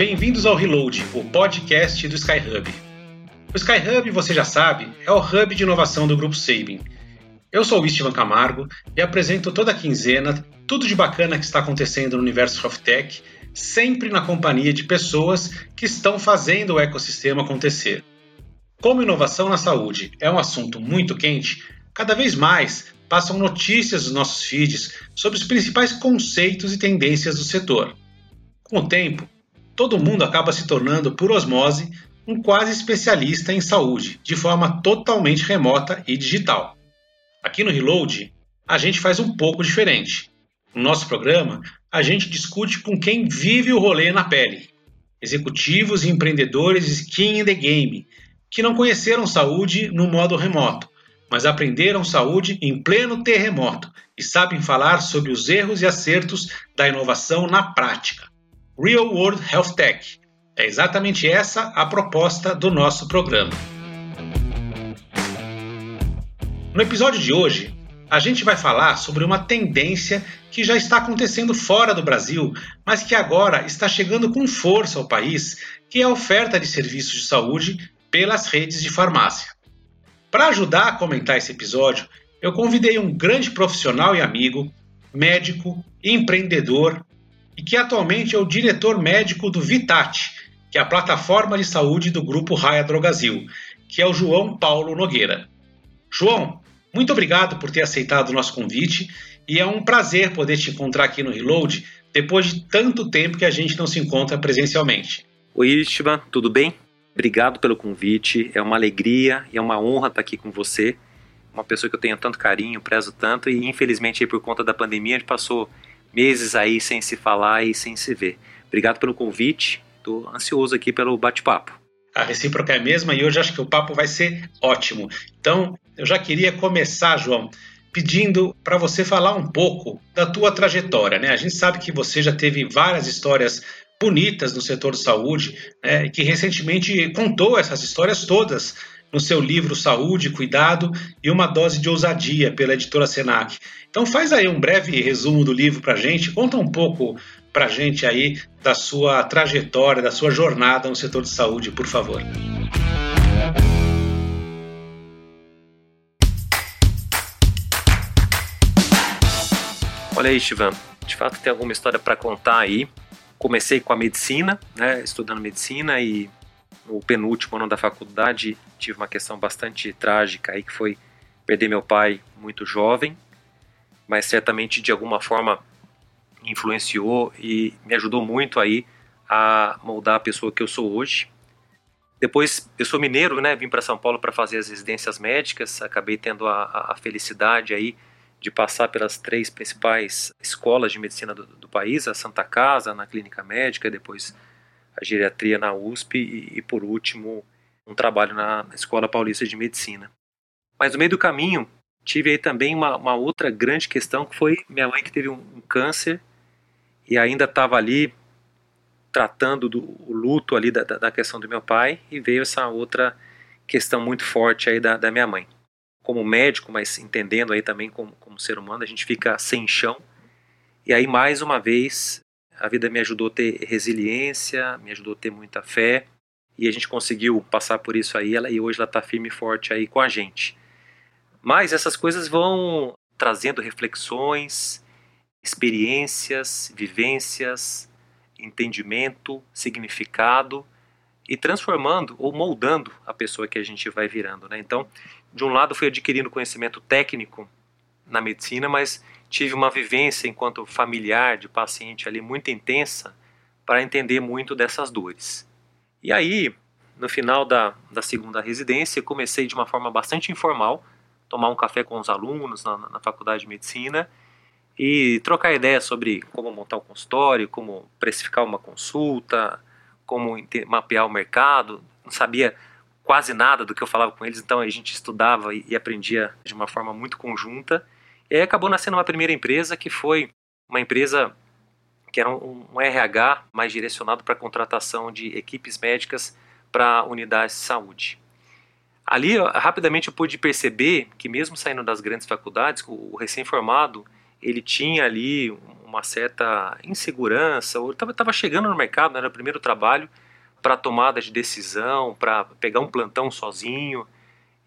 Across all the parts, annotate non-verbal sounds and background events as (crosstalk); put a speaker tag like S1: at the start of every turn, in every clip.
S1: Bem-vindos ao Reload, o podcast do Skyhub. O Skyhub, você já sabe, é o hub de inovação do Grupo Sabin. Eu sou o Istvan Camargo e apresento toda quinzena tudo de bacana que está acontecendo no universo of tech, sempre na companhia de pessoas que estão fazendo o ecossistema acontecer. Como inovação na saúde é um assunto muito quente, cada vez mais passam notícias dos nossos feeds sobre os principais conceitos e tendências do setor. Com o tempo, todo mundo acaba se tornando, por osmose, um quase especialista em saúde, de forma totalmente remota e digital. Aqui no Reload, a gente faz um pouco diferente. No nosso programa, a gente discute com quem vive o rolê na pele. Executivos e empreendedores skin in the game, que não conheceram saúde no modo remoto, mas aprenderam saúde em pleno terremoto e sabem falar sobre os erros e acertos da inovação na prática. Real World Health Tech. É exatamente essa a proposta do nosso programa. No episódio de hoje, a gente vai falar sobre uma tendência que já está acontecendo fora do Brasil, mas que agora está chegando com força ao país, que é a oferta de serviços de saúde pelas redes de farmácia. Para ajudar a comentar esse episódio, eu convidei um grande profissional e amigo, médico, empreendedor e que atualmente é o diretor médico do Vitat, que é a plataforma de saúde do grupo Raia Drogazil, que é o João Paulo Nogueira. João, muito obrigado por ter aceitado o nosso convite e é um prazer poder te encontrar aqui no Reload depois de tanto tempo que a gente não se encontra presencialmente.
S2: Oi, Istvan, tudo bem? Obrigado pelo convite, é uma alegria e é uma honra estar aqui com você. Uma pessoa que eu tenho tanto carinho, prezo tanto e infelizmente por conta da pandemia a gente passou meses aí sem se falar e sem se ver. Obrigado pelo convite, estou ansioso aqui pelo bate-papo.
S1: A recíproca é a mesma e hoje acho que o papo vai ser ótimo. Então, eu já queria começar, João, pedindo para você falar um pouco da tua trajetória, né? A gente sabe que você já teve várias histórias bonitas no setor de saúde, né, que recentemente contou essas histórias todas no seu livro Saúde, Cuidado e uma Dose de Ousadia, pela editora Senac. Então faz aí um breve resumo do livro para gente, conta um pouco para gente aí da sua trajetória, da sua jornada no setor de saúde, por favor.
S2: Olha aí, Chivan, de fato tem alguma história para contar aí comecei com a medicina, né, estudando medicina e no penúltimo ano da faculdade tive uma questão bastante trágica aí que foi perder meu pai muito jovem, mas certamente de alguma forma influenciou e me ajudou muito aí a moldar a pessoa que eu sou hoje. Depois, eu sou mineiro, né? Vim para São Paulo para fazer as residências médicas. Acabei tendo a, a, felicidade aí de passar pelas três principais escolas de medicina do, do, país, a Santa Casa na Clínica Médica, depois a geriatria na USP e, e por último um trabalho na Escola Paulista de Medicina. Mas no meio do caminho tive aí também uma, uma outra grande questão que foi minha mãe que teve um, um câncer e ainda estava ali tratando do luto ali da, da, questão do meu pai e veio essa outra questão muito forte aí da, da minha mãe como médico, mas entendendo aí também como, como ser humano, a gente fica sem chão. E aí, mais uma vez, a vida me ajudou a ter resiliência, me ajudou a ter muita fé, e a gente conseguiu passar por isso aí, ela, e hoje ela está firme e forte aí com a gente. Mas essas coisas vão trazendo reflexões, experiências, vivências, entendimento, significado e transformando ou moldando a pessoa que a gente vai virando, né? Então, de um lado fui adquirindo conhecimento técnico na medicina, mas tive uma vivência enquanto familiar de paciente ali muito intensa para entender muito dessas dores. E aí, no final da, da segunda residência, comecei de uma forma bastante informal, tomar um café com os alunos na, na faculdade de medicina e trocar ideias sobre como montar um consultório, como precificar uma consulta, como mapear o mercado, não sabia quase nada do que eu falava com eles, então a gente estudava e aprendia de uma forma muito conjunta. E aí acabou nascendo uma primeira empresa que foi uma empresa que era um, um RH mais direcionado para contratação de equipes médicas para unidades de saúde. Ali, rapidamente eu pude perceber que mesmo saindo das grandes faculdades, o recém-formado, ele tinha ali uma certa insegurança, ou estava chegando no mercado, era o primeiro trabalho para tomada de decisão, para pegar um plantão sozinho,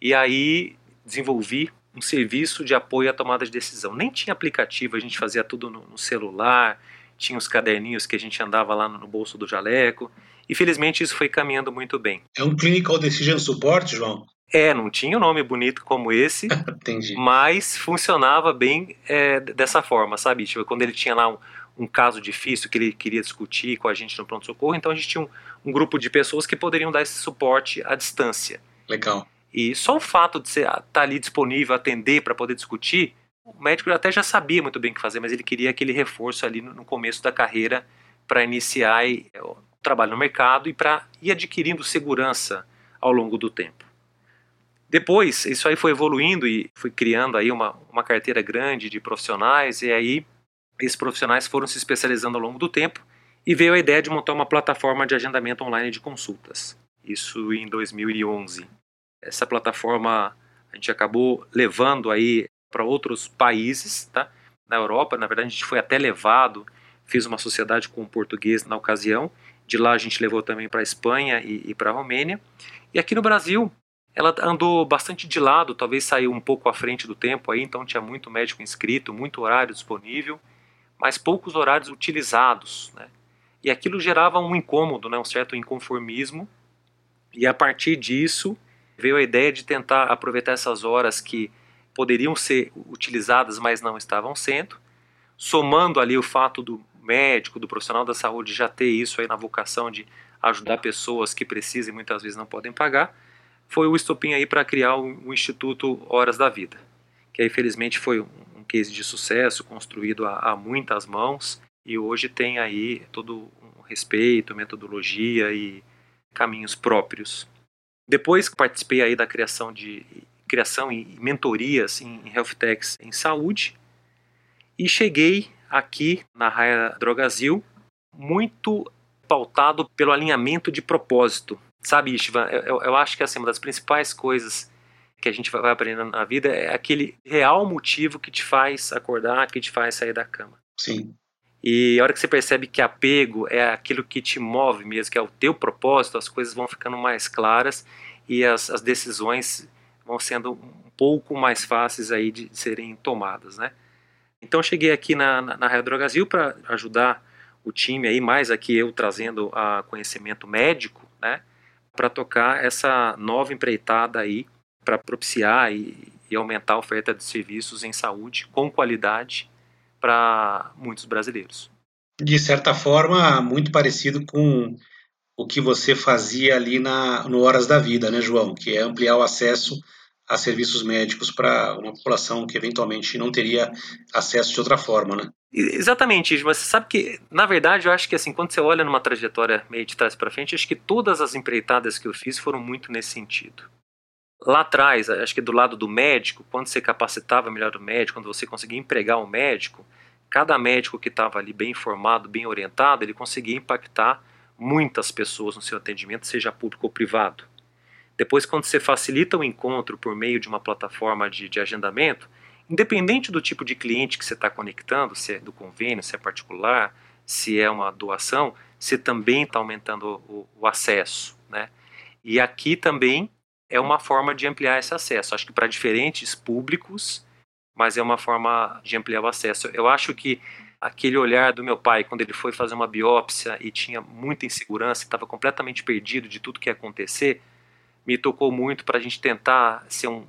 S2: e aí desenvolvi um serviço de apoio à tomada de decisão. Nem tinha aplicativo, a gente fazia tudo no, no celular, tinha os caderninhos que a gente andava lá no bolso do jaleco, e felizmente isso foi caminhando muito bem.
S1: É um Clinical Decision Support, João?
S2: É, não tinha um nome bonito como esse, (laughs) mas funcionava bem é, dessa forma, sabe? Tipo, quando ele tinha lá um, um, caso difícil que ele queria discutir com a gente no pronto-socorro, então a gente tinha um, um, grupo de pessoas que poderiam dar esse suporte à distância.
S1: Legal.
S2: E só o fato de estar tá ali disponível, atender para poder discutir, o médico até já sabia muito bem o que fazer, mas ele queria aquele reforço ali no, começo da carreira para iniciar é, o trabalho no mercado e para ir adquirindo segurança ao longo do tempo. Depois, isso aí foi evoluindo e fui criando aí uma, uma carteira grande de profissionais, e aí esses profissionais foram se especializando ao longo do tempo, e veio a ideia de montar uma plataforma de agendamento online de consultas. Isso em 2011. Essa plataforma a gente acabou levando aí para outros países, tá? Na Europa, na verdade, a gente foi até levado, fiz uma sociedade com o português na ocasião. De lá a gente levou também para a Espanha e, e para a Romênia. E aqui no Brasil, ela andou bastante de lado, talvez saiu um pouco à frente do tempo aí, então tinha muito médico inscrito, muito horário disponível, mas poucos horários utilizados, né? E aquilo gerava um incômodo, né, um certo inconformismo. E a partir disso veio a ideia de tentar aproveitar essas horas que poderiam ser utilizadas, mas não estavam sendo, somando ali o fato do médico, do profissional da saúde já ter isso aí na vocação de ajudar pessoas que precisam e muitas vezes não podem pagar foi o estopim aí para criar o, o, Instituto Horas da Vida, que aí felizmente foi um, um case de sucesso, construído a, a, muitas mãos e hoje tem aí todo um respeito, metodologia e caminhos próprios. Depois participei aí da criação de criação e mentorias em health techs em saúde e cheguei aqui na Raia Drogazil muito pautado pelo alinhamento de propósito Sabe, Ivan, eu, eu acho que assim, uma das principais coisas que a gente vai aprendendo na vida é aquele real motivo que te faz acordar, que te faz sair da cama.
S1: Sim.
S2: E a hora que você percebe que apego é aquilo que te move mesmo, que é o teu propósito, as coisas vão ficando mais claras e as, as decisões vão sendo um pouco mais fáceis aí de serem tomadas, né? Então cheguei aqui na, na, na Raio Drogazil para ajudar o time aí, mais aqui eu trazendo a conhecimento médico, né? para tocar essa nova empreitada aí para propiciar e, e, aumentar a oferta de serviços em saúde com qualidade para muitos brasileiros.
S1: De certa forma, muito parecido com o que você fazia ali na, no Horas da Vida, né, João? Que é ampliar o acesso a serviços médicos para uma população que eventualmente não teria acesso de outra forma, né?
S2: Exatamente, mas você sabe que, na verdade, eu acho que assim, quando você olha numa trajetória meio de trás para frente, acho que todas as empreitadas que eu fiz foram muito nesse sentido. Lá atrás, acho que do lado do médico, quando você capacitava melhor o médico, quando você conseguia empregar o um médico, cada médico que estava ali bem informado, bem orientado, ele conseguia impactar muitas pessoas no seu atendimento, seja público ou privado. Depois, quando você facilita o encontro por meio de uma plataforma de, de agendamento, independente do tipo de cliente que você está conectando, se é do convênio, se é particular, se é uma doação, você também está aumentando o, o, acesso. Né? E aqui também é uma forma de ampliar esse acesso. Acho que para diferentes públicos, mas é uma forma de ampliar o acesso. Eu acho que aquele olhar do meu pai, quando ele foi fazer uma biópsia e tinha muita insegurança, estava completamente perdido de tudo que ia acontecer, me tocou muito para a gente tentar ser um,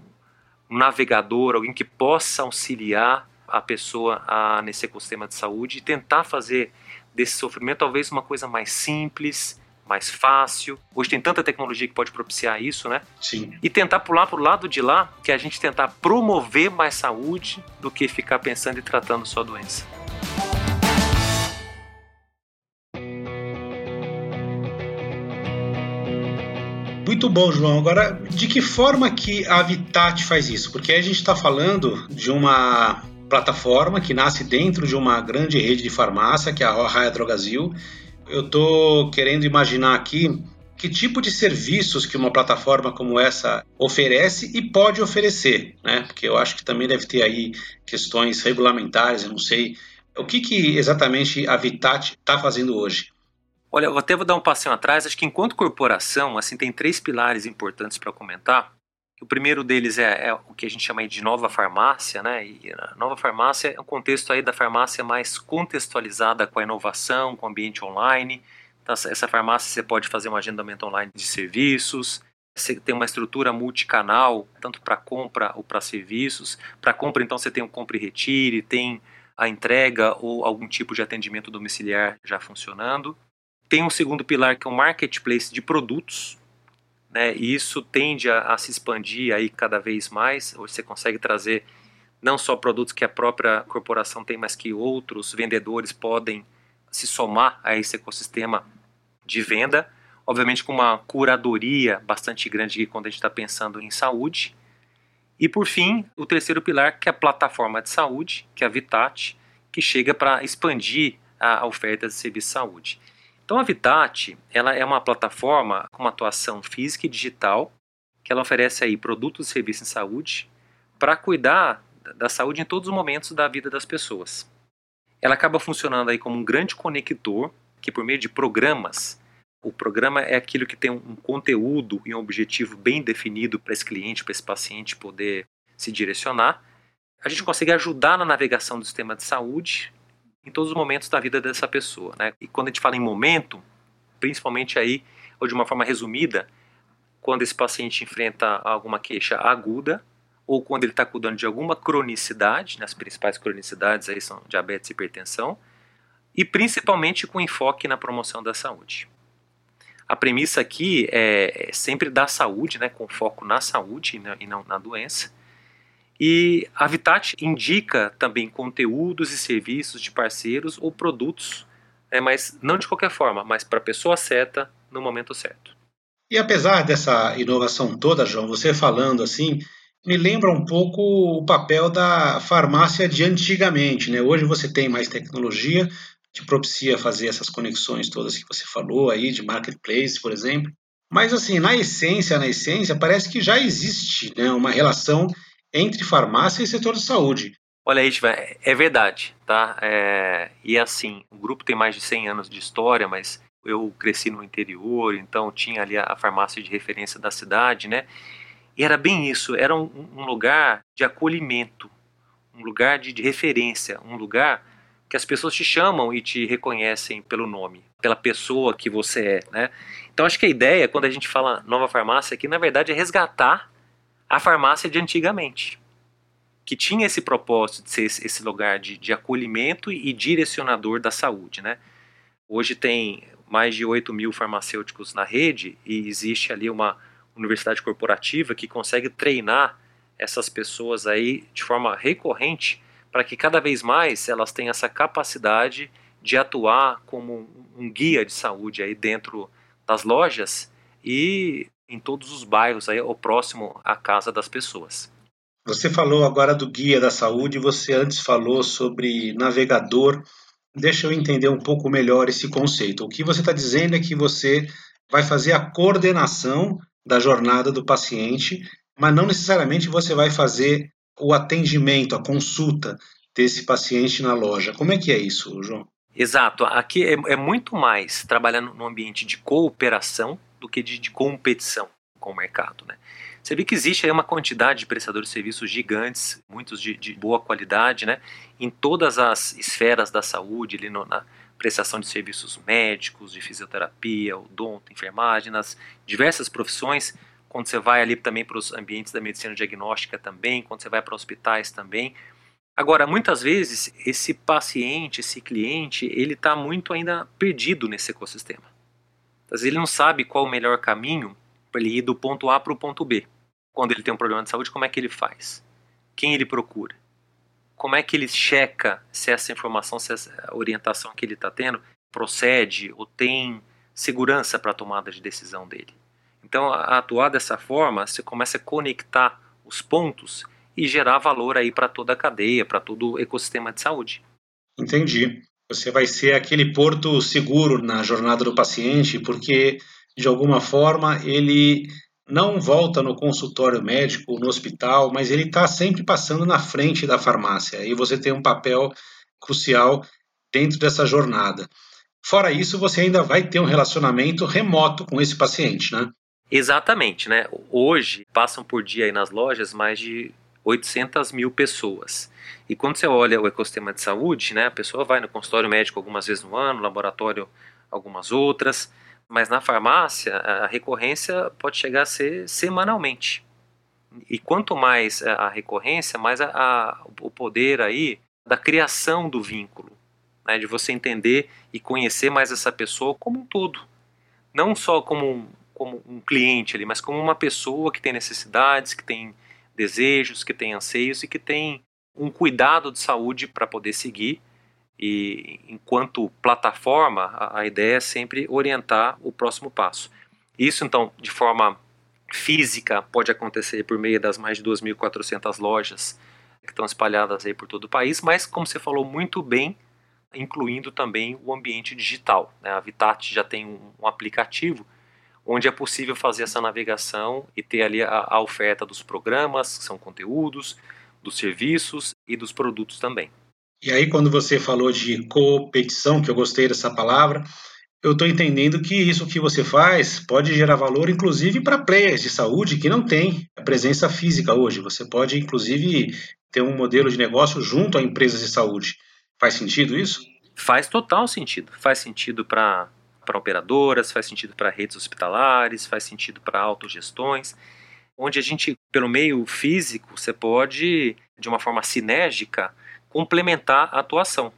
S2: um, navegador, alguém que possa auxiliar a pessoa a, nesse ecossistema de saúde e tentar fazer desse sofrimento talvez uma coisa mais simples, mais fácil. Hoje tem tanta tecnologia que pode propiciar isso, né?
S1: Sim.
S2: E tentar pular para o lado de lá, que é a gente tentar promover mais saúde do que ficar pensando e tratando só a doença.
S1: Muito bom, João. Agora, de que forma que a Habitat faz isso? Porque a gente está falando de uma plataforma que nasce dentro de uma grande rede de farmácia, que é a Raia Drogazil. Eu estou querendo imaginar aqui que tipo de serviços que uma plataforma como essa oferece e pode oferecer, né? Porque eu acho que também deve ter aí questões regulamentares, eu não sei O que, que exatamente a Vitat está fazendo hoje?
S2: Olha, eu até vou dar um passinho atrás. Acho que enquanto corporação, assim, tem três pilares importantes para comentar. O primeiro deles é, é, o que a gente chama de nova farmácia, né? E a nova farmácia é um contexto aí da farmácia mais contextualizada com a inovação, com o ambiente online. Então, essa farmácia você pode fazer um agendamento online de serviços, você tem uma estrutura multicanal, tanto para compra ou para serviços. Para compra, então, você tem o compra e retire, tem a entrega ou algum tipo de atendimento domiciliar já funcionando. Tem um segundo pilar que é o marketplace de produtos, né? E isso tende a, a, se expandir aí cada vez mais. Hoje você consegue trazer não só produtos que a própria corporação tem, mas que outros vendedores podem se somar a esse ecossistema de venda. Obviamente com uma curadoria bastante grande quando a gente está pensando em saúde. E por fim, o terceiro pilar, que é a plataforma de saúde, que é a Vitat, que chega para expandir a oferta de serviço de saúde. Então a Vitat, ela é uma plataforma com uma atuação física e digital, que ela oferece aí produtos e serviços em saúde para cuidar da saúde em todos os momentos da vida das pessoas. Ela acaba funcionando aí como um grande conector que por meio de programas, o programa é aquilo que tem um conteúdo e um objetivo bem definido para esse cliente, para esse paciente poder se direcionar. A gente consegue ajudar na navegação do sistema de saúde em todos os momentos da vida dessa pessoa. Né? E quando a gente fala em momento, principalmente aí, ou de uma forma resumida, quando esse paciente enfrenta alguma queixa aguda, ou quando ele está cuidando de alguma cronicidade, né? as principais cronicidades aí são diabetes e hipertensão, e principalmente com enfoque na promoção da saúde. A premissa aqui é, é sempre da saúde, né, com foco na saúde e não na doença, e a Habitat indica também conteúdos e serviços de parceiros ou produtos, é, mas não de qualquer forma, mas para a pessoa certa, no momento certo.
S1: E apesar dessa inovação toda, João, você falando assim, me lembra um pouco o papel da farmácia de antigamente. Né? Hoje você tem mais tecnologia, te propicia fazer essas conexões todas que você falou aí, de marketplace, por exemplo. Mas assim, na essência, na essência, parece que já existe né, uma relação entre farmácia e setor de saúde.
S2: Olha aí, é verdade, tá? É, e assim, o grupo tem mais de 100 anos de história, mas eu cresci no interior, então tinha ali a, farmácia de referência da cidade, né? E era bem isso, era um, um lugar de acolhimento, um lugar de, de referência, um lugar que as pessoas te chamam e te reconhecem pelo nome, pela pessoa que você é, né? Então acho que a ideia, quando a gente fala nova farmácia aqui, na verdade é resgatar a farmácia de antigamente, que tinha esse propósito de ser esse lugar de, de acolhimento e direcionador da saúde. Né? Hoje tem mais de 8 mil farmacêuticos na rede e existe ali uma universidade corporativa que consegue treinar essas pessoas aí de forma recorrente para que cada vez mais elas tenham essa capacidade de atuar como um guia de saúde aí dentro das lojas e em todos os bairros aí, ou próximo à casa das pessoas.
S1: Você falou agora do guia da saúde, você antes falou sobre navegador. Deixa eu entender um pouco melhor esse conceito. O que você está dizendo é que você vai fazer a coordenação da jornada do paciente, mas não necessariamente você vai fazer o atendimento, a consulta desse paciente na loja. Como é que é isso, João?
S2: Exato. Aqui é, é muito mais trabalhando no ambiente de cooperação do que de, de competição com o mercado. Né? Você vê que existe aí uma quantidade de prestadores de serviços gigantes, muitos de, de boa qualidade, né? em todas as esferas da saúde, ali no, na prestação de serviços médicos, de fisioterapia, odonto, enfermagem, nas diversas profissões, quando você vai ali também para os ambientes da medicina diagnóstica também, quando você vai para hospitais também. Agora, muitas vezes, esse paciente, esse cliente, ele está muito ainda perdido nesse ecossistema. Vezes ele não sabe qual o melhor caminho para ele ir do ponto A para o ponto B. Quando ele tem um problema de saúde, como é que ele faz? Quem ele procura? Como é que ele checa se essa informação, se essa orientação que ele está tendo procede ou tem segurança para a tomada de decisão dele? Então, a atuar dessa forma, você começa a conectar os pontos e gerar valor aí para toda a cadeia, para todo o ecossistema de saúde.
S1: Entendi. Você vai ser aquele porto seguro na jornada do paciente, porque de alguma forma ele não volta no consultório médico, no hospital, mas ele está sempre passando na frente da farmácia. E você tem um papel crucial dentro dessa jornada. Fora isso, você ainda vai ter um relacionamento remoto com esse paciente, né?
S2: Exatamente, né? Hoje passam por dia aí nas lojas mais de 800 mil pessoas. E quando você olha o ecossistema de saúde, né, a pessoa vai no consultório médico algumas vezes no ano, laboratório algumas outras, mas na farmácia a recorrência pode chegar a ser semanalmente. E quanto mais a recorrência, mais a, a, o poder aí da criação do vínculo, né, de você entender e conhecer mais essa pessoa como um todo. Não só como um, como um cliente ali, mas como uma pessoa que tem necessidades, que tem desejos, que tem anseios e que tem um cuidado de saúde para poder seguir. E enquanto plataforma, a, a ideia é sempre orientar o próximo passo. Isso, então, de forma física, pode acontecer por meio das mais de 2.400 lojas que estão espalhadas aí por todo o país, mas, como você falou muito bem, incluindo também o ambiente digital. Né? A Vitat já tem um, um, aplicativo onde é possível fazer essa navegação e ter ali a, a oferta dos programas, que são conteúdos, dos serviços e dos produtos também.
S1: E aí, quando você falou de competição, que eu gostei dessa palavra, eu estou entendendo que isso que você faz pode gerar valor, inclusive, para players de saúde que não têm presença física hoje. Você pode, inclusive, ter um modelo de negócio junto a empresas de saúde. Faz sentido isso?
S2: Faz total sentido. Faz sentido para operadoras, faz sentido para redes hospitalares, faz sentido para autogestões, onde a gente, pelo meio físico, você pode, de uma forma sinérgica, complementar a atuação.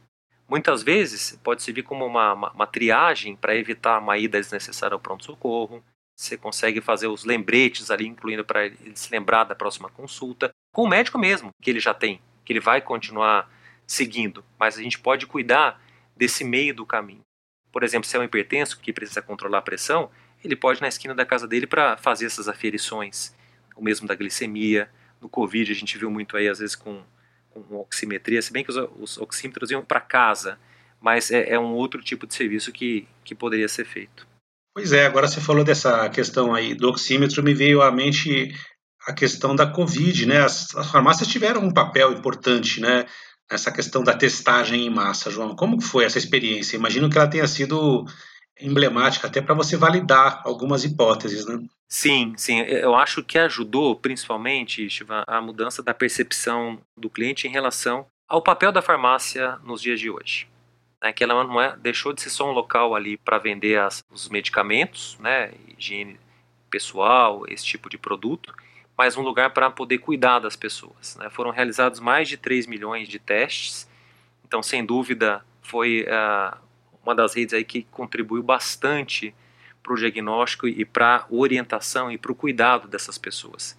S2: Muitas vezes pode servir como uma, uma, uma triagem para evitar uma ida desnecessária ao pronto-socorro. Você consegue fazer os lembretes ali, incluindo para ele se lembrar da próxima consulta, com o médico mesmo, que ele já tem, que ele vai continuar seguindo, mas a gente pode cuidar desse meio do caminho. Por exemplo, se é um hipertenso que precisa controlar a pressão, ele pode ir na esquina da casa dele para fazer essas aferições, o mesmo da glicemia. No Covid a gente viu muito aí, às vezes, com, com oximetria, se bem que os, os oxímetros iam para casa, mas é, é, um outro tipo de serviço que, que poderia ser feito.
S1: Pois é, agora você falou dessa questão aí do oxímetro, me veio à mente a questão da Covid, né? As, as farmácias tiveram um papel importante, né? Essa questão da testagem em massa, João. Como foi essa experiência? Imagino que ela tenha sido emblemática até para você validar algumas hipóteses, né?
S2: Sim, sim. Eu acho que ajudou principalmente, a mudança da percepção do cliente em relação ao papel da farmácia nos dias de hoje. Né? Que ela não é, deixou de ser só um local ali para vender as, os medicamentos, né? higiene pessoal, esse tipo de produto, mas um lugar para poder cuidar das pessoas. Né? Foram realizados mais de 3 milhões de testes, então, sem dúvida, foi uh, uma das redes aí que contribuiu bastante para o diagnóstico e para a orientação e para o cuidado dessas pessoas.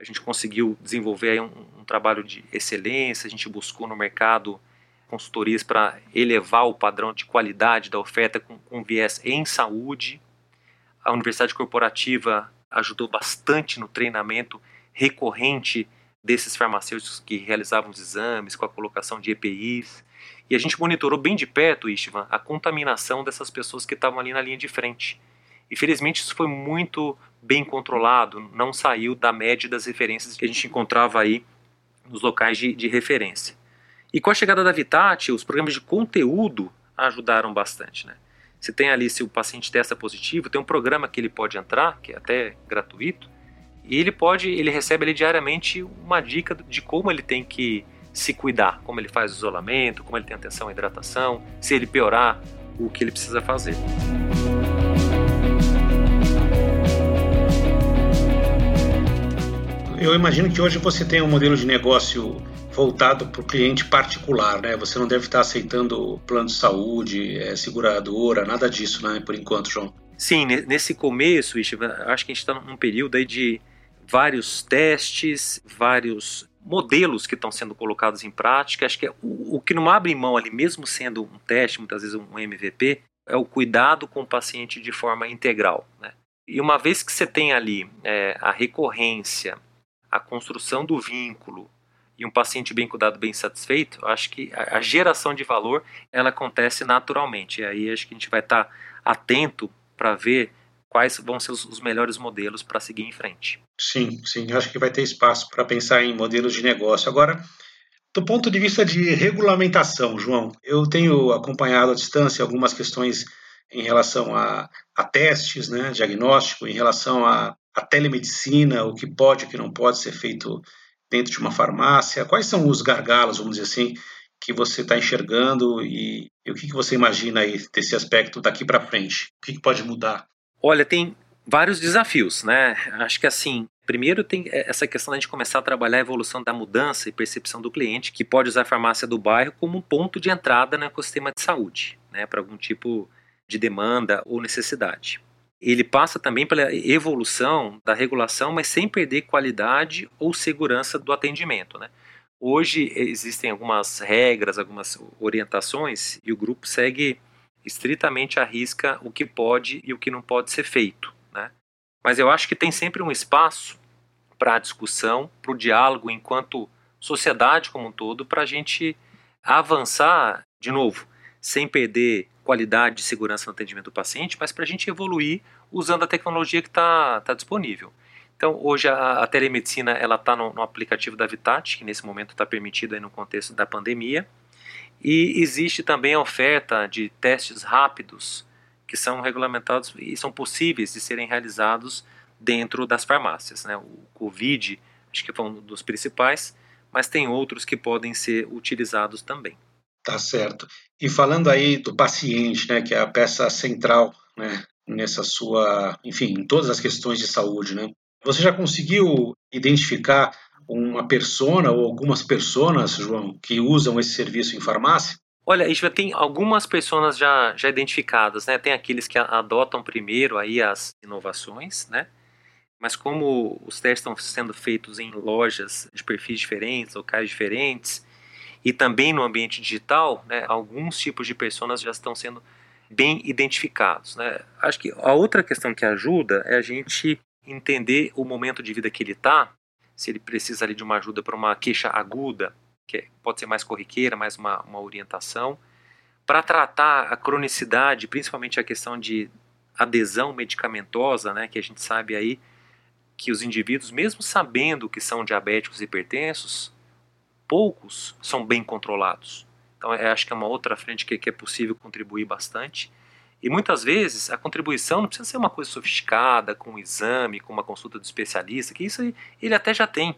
S2: A gente conseguiu desenvolver um, um trabalho de excelência, a gente buscou no mercado consultorias para elevar o padrão de qualidade da oferta com, com viés em saúde. A Universidade Corporativa ajudou bastante no treinamento recorrente desses farmacêuticos que realizavam os exames, com a colocação de EPIs. E a gente monitorou bem de perto, Istvan, a contaminação dessas pessoas que estavam ali na linha de frente. E felizmente isso foi muito bem controlado, não saiu da média das referências que a gente encontrava aí nos locais de, de referência. E com a chegada da Vitat, os programas de conteúdo ajudaram bastante. Né? Você tem ali, se o paciente testa positivo, tem um programa que ele pode entrar, que é até gratuito, e ele pode, ele recebe ali diariamente uma dica de como ele tem que se cuidar, como ele faz isolamento, como ele tem atenção à hidratação, se ele piorar, o que ele precisa fazer.
S1: Eu imagino que hoje você tem um modelo de negócio voltado para o cliente particular, né? Você não deve estar aceitando plano de saúde, é, seguradora, nada disso, né? Por enquanto, João.
S2: Sim, nesse começo, acho que a gente está num período aí de vários testes, vários modelos que estão sendo colocados em prática. Acho que é o, o, que não abre mão ali, mesmo sendo um teste, muitas vezes um MVP, é o cuidado com o paciente de forma integral. Né? E uma vez que você tem ali é, a recorrência, a construção do vínculo, e um paciente bem cuidado, bem satisfeito, acho que a, geração de valor ela acontece naturalmente. E aí acho que a gente vai estar tá atento para ver quais vão ser os, melhores modelos para seguir em frente.
S1: Sim, sim, acho que vai ter espaço para pensar em modelos de negócio. Agora, Do ponto de vista de regulamentação, João, eu tenho acompanhado à distância algumas questões em relação a, a testes, né, diagnóstico, em relação a, a telemedicina, o que pode o que não pode ser feito dentro de uma farmácia. Quais são os gargalos, vamos dizer assim, que você está enxergando e, e, o que, que você imagina aí desse aspecto daqui para frente? O que, que pode mudar?
S2: Olha, tem vários desafios, né? Acho que assim, primeiro tem essa questão de começar a trabalhar a evolução da mudança e percepção do cliente, que pode usar a farmácia do bairro como um ponto de entrada no ecossistema de saúde, né, para algum tipo de demanda ou necessidade. Ele passa também pela evolução da regulação, mas sem perder qualidade ou segurança do atendimento, né? Hoje existem algumas regras, algumas orientações e o grupo segue estritamente a risca o que pode e o que não pode ser feito. Né? Mas eu acho que tem sempre um espaço para a discussão, para o diálogo enquanto sociedade como um todo, para a gente avançar, de novo, sem perder qualidade e segurança no atendimento do paciente, mas para a gente evoluir usando a tecnologia que está tá disponível. Então, hoje a, a telemedicina ela está no, no, aplicativo da Vitat, que nesse momento está permitido aí no contexto da pandemia, e existe também a oferta de testes rápidos que são regulamentados e são possíveis de serem realizados dentro das farmácias. Né? O Covid, acho que foi um dos principais, mas tem outros que podem ser utilizados também.
S1: Tá certo. E falando aí do paciente, né, que é a peça central, né, nessa sua, enfim, em todas as questões de saúde, né? Você já conseguiu identificar uma persona ou algumas personas, João, que usam esse serviço em farmácia?
S2: Olha, a já tem algumas pessoas já, já identificadas, né? Tem aqueles que adotam primeiro aí as inovações, né? Mas como os testes estão sendo feitos em lojas de perfis diferentes, locais diferentes, e também no ambiente digital, né, alguns tipos de pessoas já estão sendo bem identificados. Né? Acho que a outra questão que ajuda é a gente entender o momento de vida que ele está, se ele precisa ali de uma ajuda para uma queixa aguda, que pode ser mais corriqueira, mais uma, uma orientação, para tratar a cronicidade, principalmente a questão de adesão medicamentosa, né, que a gente sabe aí que os indivíduos, mesmo sabendo que são diabéticos e hipertensos, poucos são bem controlados. Então, eu acho que é uma outra frente que, que é possível contribuir bastante. E muitas vezes a contribuição não precisa ser uma coisa sofisticada, com um exame, com uma consulta do especialista, que isso ele até já tem.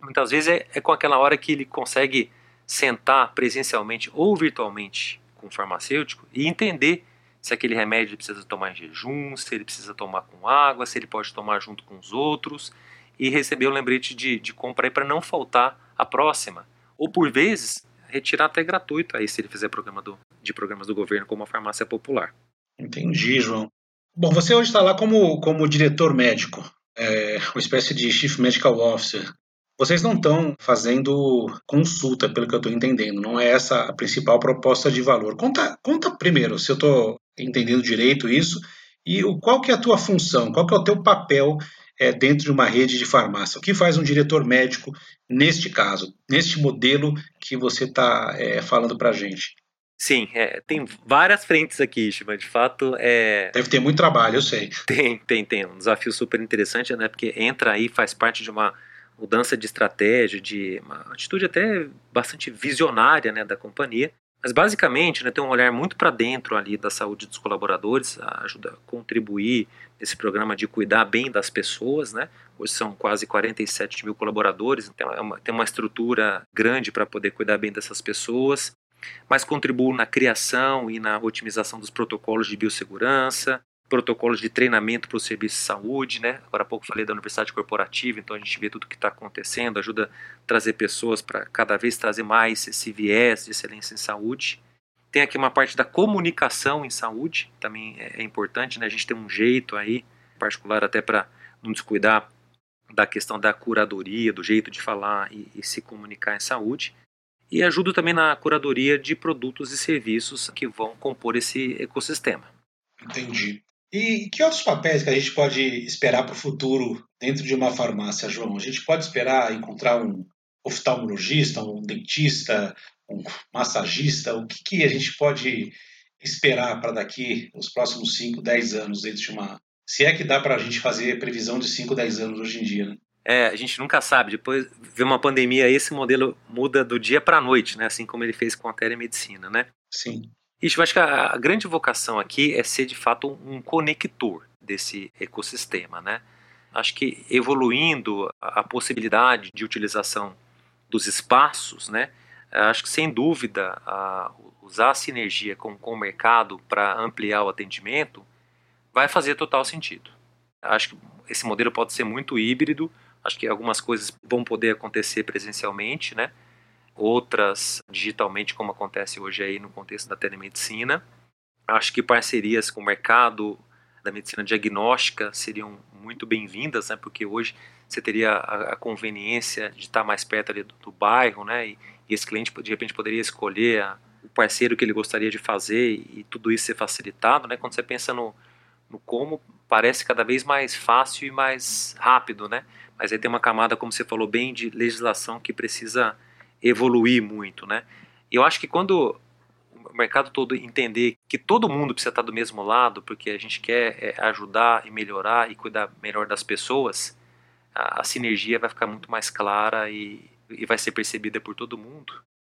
S2: Muitas vezes é, é com aquela hora que ele consegue sentar presencialmente ou virtualmente com o farmacêutico e entender se aquele remédio ele precisa tomar em jejum, se ele precisa tomar com água, se ele pode tomar junto com os outros e receber o um lembrete de, de compra para não faltar a próxima. Ou por vezes retirar até gratuito aí se ele fizer programa do, de programas do governo como a farmácia popular.
S1: Entendi, João. Bom, você hoje está lá como, como diretor médico, é, uma espécie de Chief Medical Officer. Vocês não estão fazendo consulta, pelo que eu estou entendendo, não é essa a principal proposta de valor. Conta, conta primeiro se eu estou entendendo direito isso e o, qual que é a tua função, qual que é o teu papel é, dentro de uma rede de farmácia. O que faz um diretor médico neste caso, neste modelo que você está é, falando para a gente?
S2: Sim, é, tem várias frentes aqui, Shiva. De fato, é.
S1: Deve ter muito trabalho, eu sei.
S2: Tem, tem, tem. Um desafio super interessante, né? Porque entra aí, faz parte de uma mudança de estratégia, de uma atitude até bastante visionária né, da companhia. Mas basicamente, né, tem um olhar muito para dentro ali da saúde dos colaboradores, ajuda a contribuir nesse programa de cuidar bem das pessoas, né? Hoje são quase 47 mil colaboradores, então é uma, tem uma estrutura grande para poder cuidar bem dessas pessoas mas contribuo na criação e na otimização dos protocolos de biossegurança, protocolos de treinamento para o serviço de saúde, né? Agora há pouco falei da universidade corporativa, então a gente vê tudo o que está acontecendo, ajuda a trazer pessoas para cada vez trazer mais esse viés de excelência em saúde. Tem aqui uma parte da comunicação em saúde, também é, é importante, né? A gente tem um jeito aí, particular até para não descuidar da questão da curadoria, do jeito de falar e, e se comunicar em saúde e ajudo também na curadoria de produtos e serviços que vão compor esse ecossistema.
S1: Entendi. E que outros papéis que a gente pode esperar para o futuro dentro de uma farmácia, João? A gente pode esperar encontrar um oftalmologista, um dentista, um massagista? O que, que a gente pode esperar para daqui os próximos 5, 10 anos dentro de uma. Se é que dá para a gente fazer previsão de 5, 10 anos hoje em dia, né?
S2: É, a gente nunca sabe. Depois vê uma pandemia, esse modelo muda do dia para a noite, né? Assim como ele fez com a telemedicina, né?
S1: Sim.
S2: Isso, eu acho que a, a grande vocação aqui é ser de fato um, um conector desse ecossistema, né? Acho que evoluindo a, a possibilidade de utilização dos espaços, né? Acho que sem dúvida a, usar a sinergia com, com o mercado para ampliar o atendimento vai fazer total sentido. Acho que esse modelo pode ser muito híbrido. Acho que algumas coisas vão poder acontecer presencialmente, né? Outras digitalmente, como acontece hoje aí no contexto da telemedicina. Acho que parcerias com o mercado da medicina diagnóstica seriam muito bem-vindas, né? Porque hoje você teria a, a, conveniência de estar mais perto ali do, do bairro, né? E, e, esse cliente de repente poderia escolher a, o parceiro que ele gostaria de fazer e, e tudo isso ser facilitado, né? Quando você pensa no, no como, parece cada vez mais fácil e mais rápido, né? Mas aí tem uma camada, como você falou bem, de legislação que precisa evoluir muito, né? Eu acho que quando o mercado todo entender que todo mundo precisa estar do mesmo lado, porque a gente quer é, ajudar e melhorar e cuidar melhor das pessoas, a, a sinergia vai ficar muito mais clara e, e vai ser percebida por todo mundo.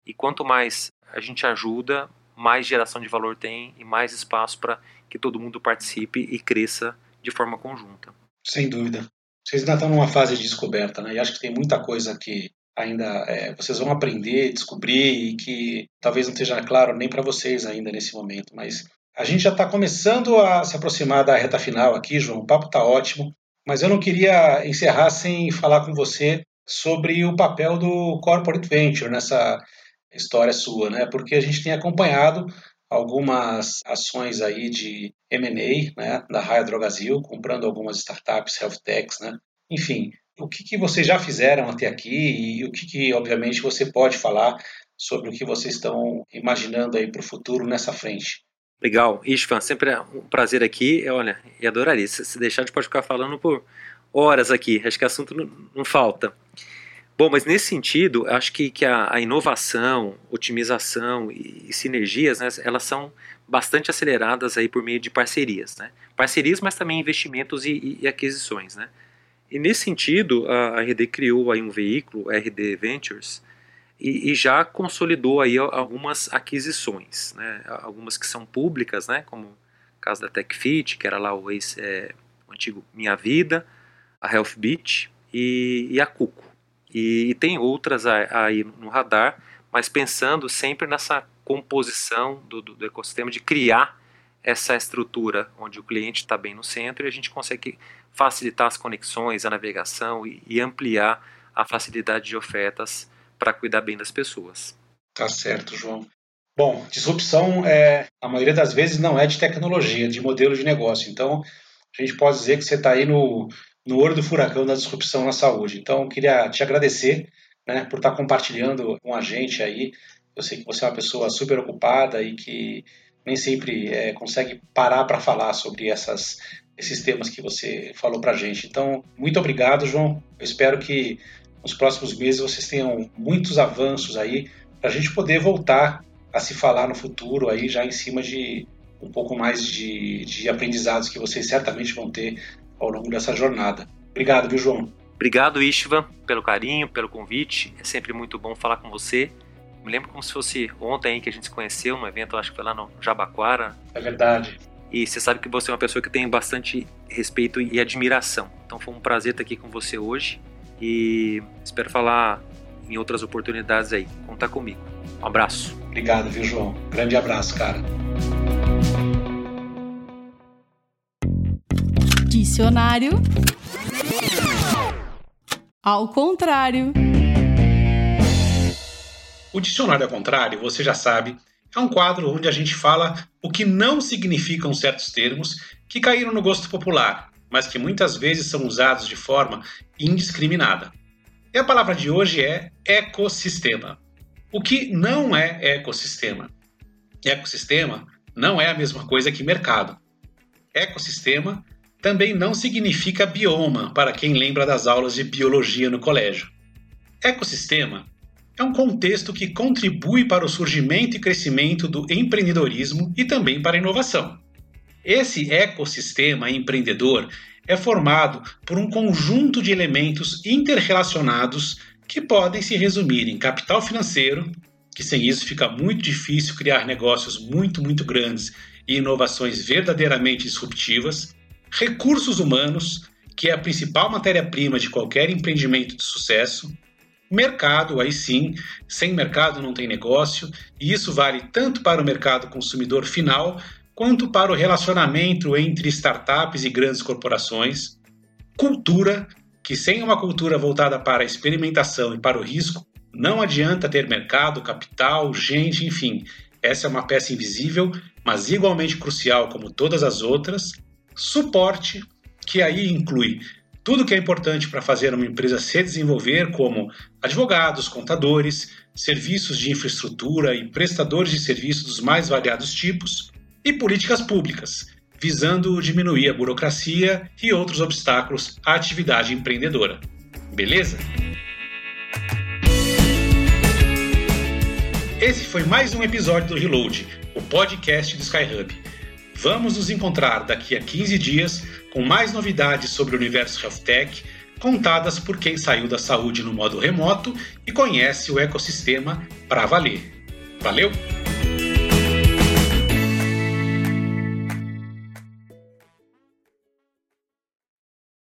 S2: E quanto mais a gente ajuda, mais geração de valor tem e mais espaço para que todo mundo participe e cresça de forma conjunta.
S1: Sem dúvida. Vocês ainda estão numa fase de descoberta, né? E acho que tem muita coisa que ainda é, vocês vão aprender, descobrir e que talvez não esteja claro nem para vocês ainda nesse momento. Mas a gente já está começando a se aproximar da reta final aqui, João. O papo está ótimo, mas eu não queria encerrar sem falar com você sobre o papel do corporate venture nessa história sua, né? Porque a gente tem acompanhado algumas ações aí de M&A, né, da Raia Drogasil, comprando algumas startups, health techs, né? Enfim, o que, que vocês já fizeram até aqui e o que, que, obviamente, você pode falar sobre o que vocês estão imaginando aí para o futuro nessa frente.
S2: Legal. Ishvan, sempre é um prazer aqui. Olha, e adoraria. Se deixar, a gente pode ficar falando por horas aqui. Acho que assunto não, não falta. Bom, mas nesse sentido, acho que, que a, a inovação, otimização e, e sinergias, né, elas são bastante aceleradas aí por meio de parcerias. Né? Parcerias, mas também investimentos e, e, e aquisições. Né? E nesse sentido, a RD criou aí um veículo, RD Ventures, e, e já consolidou aí algumas aquisições, né? algumas que são públicas, né? como o caso da TechFit, que era lá o, ex, é, o antigo Minha Vida, a Healthbit e, e a Cuco. E, e, tem outras aí no radar, mas pensando sempre nessa composição do, do, do ecossistema de criar essa estrutura onde o cliente está bem no centro e a gente consegue facilitar as conexões, a navegação e, e ampliar a facilidade de ofertas para cuidar bem das pessoas.
S1: Tá certo, João. Bom, disrupção é a maioria das vezes não é de tecnologia, é de modelo de negócio. Então, a gente pode dizer que você está aí no, no olho do furacão da disrupção na saúde. Então, queria te agradecer né, por estar tá compartilhando com a gente aí. Eu sei que você é uma pessoa super ocupada e que nem sempre é, consegue parar para falar sobre essas esses temas que você falou para a gente. Então, muito obrigado, João. Eu espero que nos próximos meses vocês tenham muitos avanços aí para a gente poder voltar a se falar no futuro aí já em cima de um pouco mais de, de aprendizados que vocês certamente vão ter ao longo dessa jornada. Obrigado, viu, João?
S2: Obrigado, Istvan, pelo carinho, pelo convite. É sempre muito bom falar com você. Me lembro como se fosse ontem que a gente se conheceu num evento, acho que foi lá no Jabaquara.
S1: É verdade.
S2: E você sabe que você é uma pessoa que tem bastante respeito e admiração. Então foi um prazer estar aqui com você hoje e espero falar em outras oportunidades aí. Conta comigo. Um abraço.
S1: Obrigado, viu, João? Grande abraço, cara.
S3: Dicionário. Ao contrário.
S1: O dicionário ao contrário, você já sabe, é um quadro onde a gente fala o que não significam certos termos que caíram no gosto popular, mas que muitas vezes são usados de forma indiscriminada. E a palavra de hoje é ecossistema. O que não é ecossistema? Ecossistema não é a mesma coisa que mercado. Ecossistema também não significa bioma, para quem lembra das aulas de biologia no colégio. Ecossistema é um contexto que contribui para o surgimento e crescimento do empreendedorismo e também para a inovação. Esse ecossistema empreendedor é formado por um conjunto de elementos interrelacionados que podem se resumir em capital financeiro, que sem isso fica muito difícil criar negócios muito, muito grandes e inovações verdadeiramente disruptivas, recursos humanos, que é a principal matéria-prima de qualquer empreendimento de sucesso, mercado, aí sim, sem mercado não tem negócio, e isso vale tanto para o mercado consumidor final quanto para o relacionamento entre startups e grandes corporações, cultura, que sem uma cultura voltada para a experimentação e para o risco, não adianta ter mercado, capital, gente, enfim. Essa é uma peça invisível, mas igualmente crucial como todas as outras. Suporte, que aí inclui tudo que é importante para fazer uma empresa se desenvolver, como advogados, contadores, serviços de infraestrutura e prestadores de serviços dos mais variados tipos, e políticas públicas, visando diminuir a burocracia e outros obstáculos à atividade empreendedora. Beleza? Esse foi mais um episódio do Reload, o podcast do Skyhub. Vamos nos encontrar daqui a 15 dias com mais novidades sobre o universo Health Tech, contadas por quem saiu da saúde no modo remoto e conhece o ecossistema para valer. Valeu!